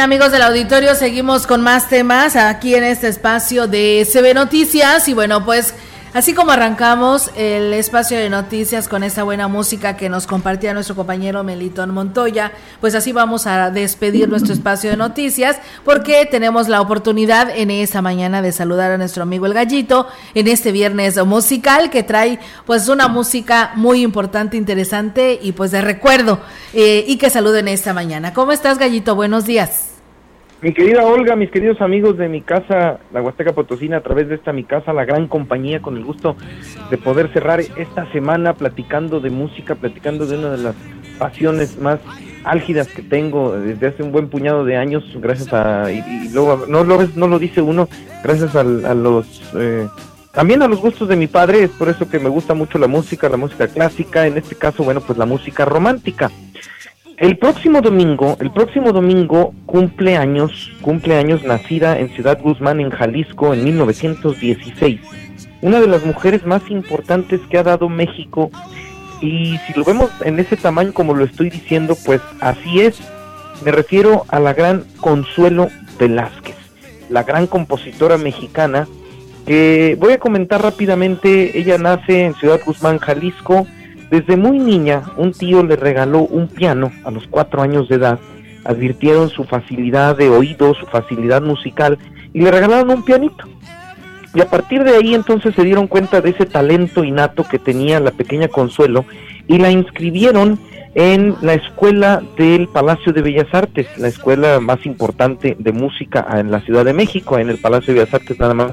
Amigos del auditorio, seguimos con más temas aquí en este espacio de CB Noticias. Y bueno, pues Así como arrancamos el espacio de noticias con esta buena música que nos compartía nuestro compañero Melitón Montoya, pues así vamos a despedir nuestro espacio de noticias porque tenemos la oportunidad en esta mañana de saludar a nuestro amigo el Gallito en este viernes musical que trae pues una música muy importante, interesante y pues de recuerdo eh, y que saluden esta mañana. ¿Cómo estás Gallito? Buenos días. Mi querida Olga, mis queridos amigos de mi casa, la Huasteca Potosina, a través de esta mi casa, la gran compañía, con el gusto de poder cerrar esta semana platicando de música, platicando de una de las pasiones más álgidas que tengo desde hace un buen puñado de años, gracias a, y, luego no lo, no lo dice uno, gracias a, los, eh, también a los gustos de mi padre, es por eso que me gusta mucho la música, la música clásica, en este caso, bueno, pues la música romántica. El próximo domingo, el próximo domingo cumple años, cumple años nacida en Ciudad Guzmán, en Jalisco, en 1916. Una de las mujeres más importantes que ha dado México. Y si lo vemos en ese tamaño como lo estoy diciendo, pues así es. Me refiero a la gran Consuelo Velázquez, la gran compositora mexicana, que voy a comentar rápidamente. Ella nace en Ciudad Guzmán, Jalisco desde muy niña, un tío le regaló un piano a los cuatro años de edad. Advirtieron su facilidad de oído, su facilidad musical y le regalaron un pianito. Y a partir de ahí entonces se dieron cuenta de ese talento innato que tenía la pequeña Consuelo y la inscribieron en la escuela del Palacio de Bellas Artes, la escuela más importante de música en la Ciudad de México, en el Palacio de Bellas Artes nada más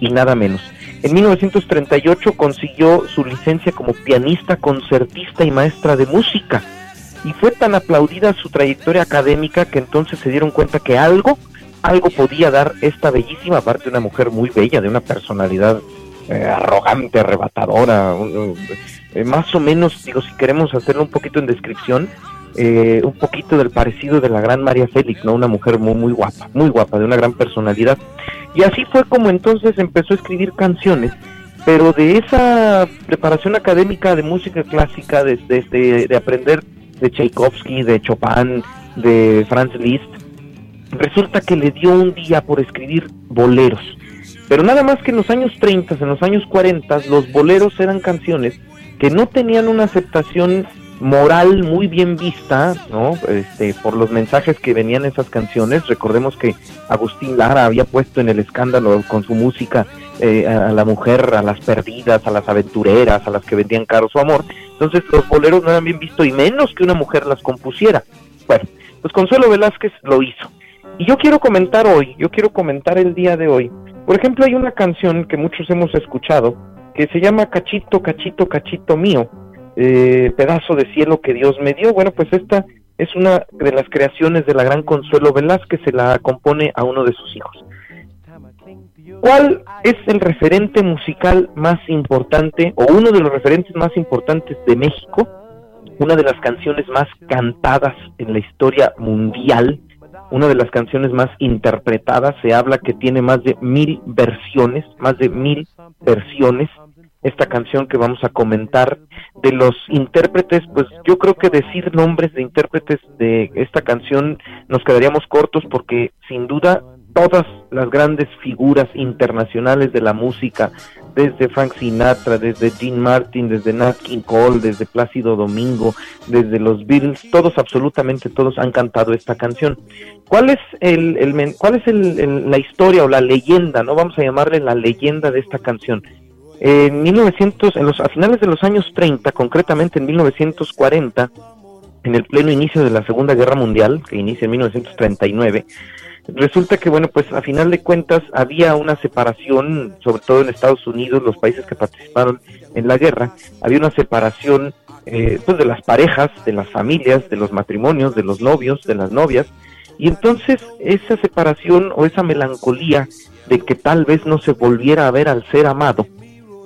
y nada menos. En 1938 consiguió su licencia como pianista, concertista y maestra de música. Y fue tan aplaudida su trayectoria académica que entonces se dieron cuenta que algo, algo podía dar esta bellísima, aparte de una mujer muy bella, de una personalidad eh, arrogante, arrebatadora, eh, más o menos, digo, si queremos hacerlo un poquito en descripción, eh, un poquito del parecido de la gran María Félix, ¿no? Una mujer muy, muy guapa, muy guapa, de una gran personalidad. Y así fue como entonces empezó a escribir canciones, pero de esa preparación académica de música clásica, de, de, de aprender de Tchaikovsky, de Chopin, de Franz Liszt, resulta que le dio un día por escribir boleros. Pero nada más que en los años 30, en los años 40, los boleros eran canciones que no tenían una aceptación moral muy bien vista, ¿no? Este, por los mensajes que venían en esas canciones. Recordemos que Agustín Lara había puesto en el escándalo con su música eh, a la mujer, a las perdidas, a las aventureras, a las que vendían caro su amor. Entonces los boleros no eran bien vistos y menos que una mujer las compusiera. Bueno, pues Consuelo Velázquez lo hizo. Y yo quiero comentar hoy, yo quiero comentar el día de hoy. Por ejemplo, hay una canción que muchos hemos escuchado que se llama Cachito, Cachito, Cachito mío eh, pedazo de cielo que Dios me dio. Bueno, pues esta es una de las creaciones de la gran Consuelo Velázquez, se la compone a uno de sus hijos. ¿Cuál es el referente musical más importante o uno de los referentes más importantes de México? Una de las canciones más cantadas en la historia mundial, una de las canciones más interpretadas, se habla que tiene más de mil versiones, más de mil versiones, esta canción que vamos a comentar de los intérpretes, pues yo creo que decir nombres de intérpretes de esta canción nos quedaríamos cortos porque sin duda todas las grandes figuras internacionales de la música, desde Frank Sinatra, desde Dean Martin, desde Nat King Cole, desde Plácido Domingo, desde los Beatles, todos, absolutamente todos han cantado esta canción. ¿Cuál es el, el cuál es el, la historia o la leyenda, no vamos a llamarle la leyenda de esta canción? En 1900, en los, a finales de los años 30, concretamente en 1940, en el pleno inicio de la Segunda Guerra Mundial, que inicia en 1939, resulta que, bueno, pues a final de cuentas había una separación, sobre todo en Estados Unidos, los países que participaron en la guerra, había una separación eh, pues de las parejas, de las familias, de los matrimonios, de los novios, de las novias, y entonces esa separación o esa melancolía de que tal vez no se volviera a ver al ser amado,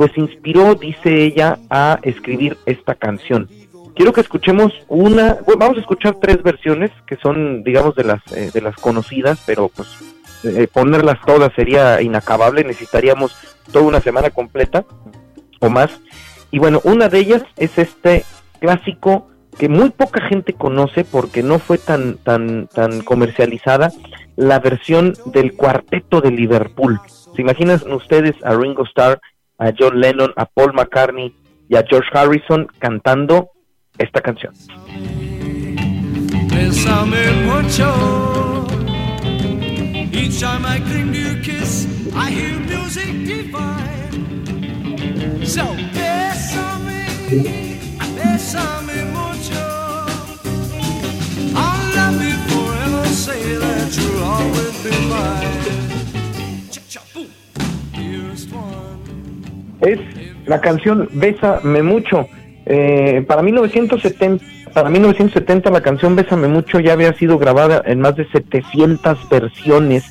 pues inspiró, dice ella, a escribir esta canción. Quiero que escuchemos una, vamos a escuchar tres versiones que son, digamos, de las eh, de las conocidas, pero pues eh, ponerlas todas sería inacabable, necesitaríamos toda una semana completa o más. Y bueno, una de ellas es este clásico que muy poca gente conoce porque no fue tan, tan, tan comercializada, la versión del cuarteto de Liverpool. ¿Se imaginan ustedes a Ringo Starr, a John Lennon, a Paul McCartney y a George Harrison cantando esta canción? La canción Bésame mucho. Eh, para 1970, para 1970 la canción Bésame mucho ya había sido grabada en más de 700 versiones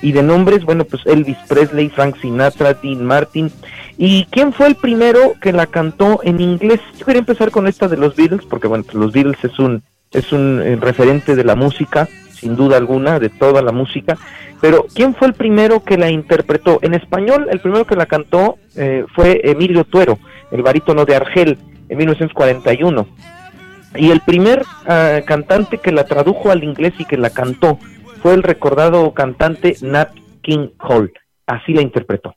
y de nombres, bueno, pues Elvis Presley, Frank Sinatra, Dean Martin. ¿Y quién fue el primero que la cantó en inglés? Yo quería empezar con esta de los Beatles, porque bueno, los Beatles es un, es un eh, referente de la música, sin duda alguna, de toda la música. Pero ¿quién fue el primero que la interpretó? En español, el primero que la cantó eh, fue Emilio Tuero, el barítono de Argel, en 1941. Y el primer ah, cantante que la tradujo al inglés y que la cantó fue el recordado cantante Nat King Cole. Así la interpretó.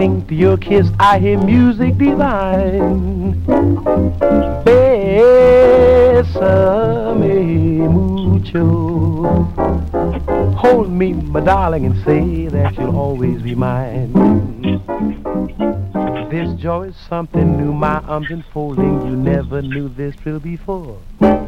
Cling to your kiss, I hear music divine. Bésame mucho. Hold me, my darling, and say that you'll always be mine. This joy is something new, my arms enfolding. You never knew this thrill before.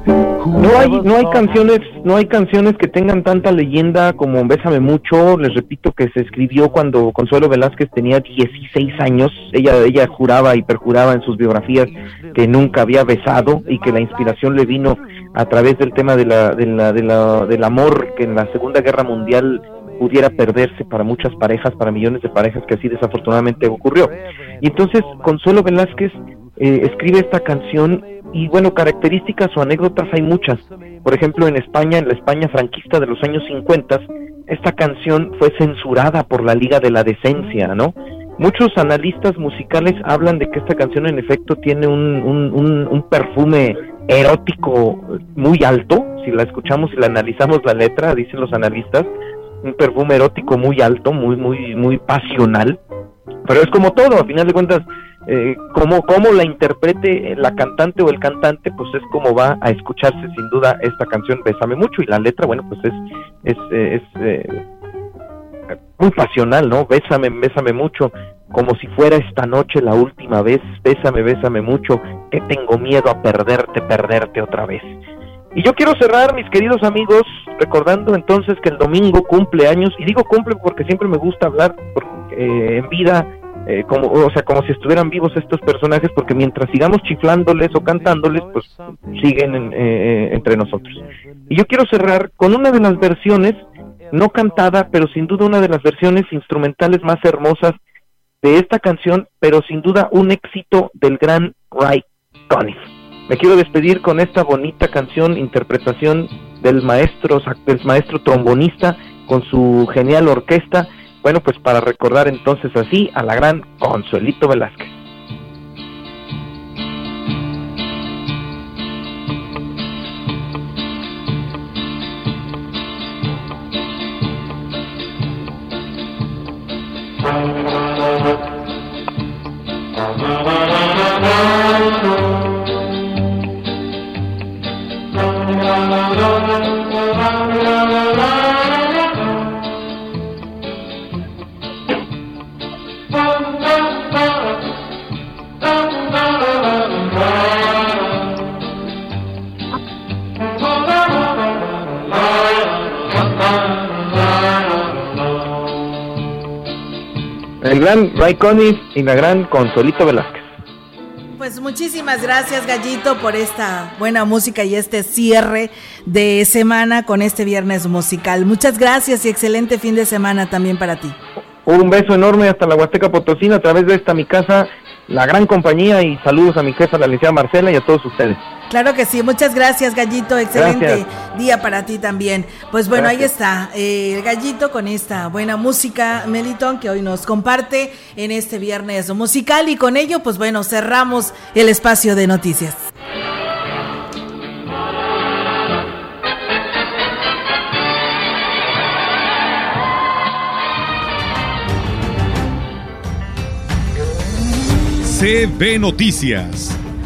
No hay, no hay canciones, no hay canciones que tengan tanta leyenda como Bésame mucho. Les repito que se escribió cuando Consuelo Velázquez tenía 16 años. Ella, ella juraba y perjuraba en sus biografías que nunca había besado y que la inspiración le vino a través del tema de la, de la, de la, del amor que en la Segunda Guerra Mundial pudiera perderse para muchas parejas, para millones de parejas que así desafortunadamente ocurrió. Y entonces Consuelo Velázquez eh, escribe esta canción y bueno, características o anécdotas hay muchas. Por ejemplo, en España, en la España franquista de los años 50, esta canción fue censurada por la Liga de la Decencia, ¿no? Muchos analistas musicales hablan de que esta canción en efecto tiene un, un, un, perfume erótico muy alto, si la escuchamos y la analizamos la letra, dicen los analistas, un perfume erótico muy alto, muy, muy, muy pasional, pero es como todo, a final de cuentas, eh, como, como la interprete la cantante o el cantante, pues es como va a escucharse sin duda esta canción Bésame mucho y la letra, bueno, pues es, es, eh, es eh, muy pasional, ¿no? Bésame, bésame mucho, como si fuera esta noche la última vez, bésame, bésame mucho, que tengo miedo a perderte, perderte otra vez. Y yo quiero cerrar, mis queridos amigos, recordando entonces que el domingo cumple años, y digo cumple porque siempre me gusta hablar porque, en vida eh, como, o sea, como si estuvieran vivos estos personajes, porque mientras sigamos chiflándoles o cantándoles, pues siguen eh, entre nosotros. Y yo quiero cerrar con una de las versiones, no cantada, pero sin duda una de las versiones instrumentales más hermosas de esta canción, pero sin duda un éxito del gran Ray Conniff. Me quiero despedir con esta bonita canción, interpretación del maestro, del maestro trombonista con su genial orquesta bueno, pues para recordar entonces así a la gran Consuelito Velázquez. El gran Ray Conniff y la gran Consolito Velázquez. Pues muchísimas gracias Gallito por esta buena música y este cierre de semana con este viernes musical. Muchas gracias y excelente fin de semana también para ti. Un beso enorme hasta la Huasteca Potosina a través de esta mi casa, la gran compañía y saludos a mi jefa, la licenciada Marcela y a todos ustedes. Claro que sí, muchas gracias Gallito, excelente día para ti también. Pues bueno, ahí está eh, el Gallito con esta buena música, Meliton, que hoy nos comparte en este viernes musical. Y con ello, pues bueno, cerramos el espacio de noticias. CB Noticias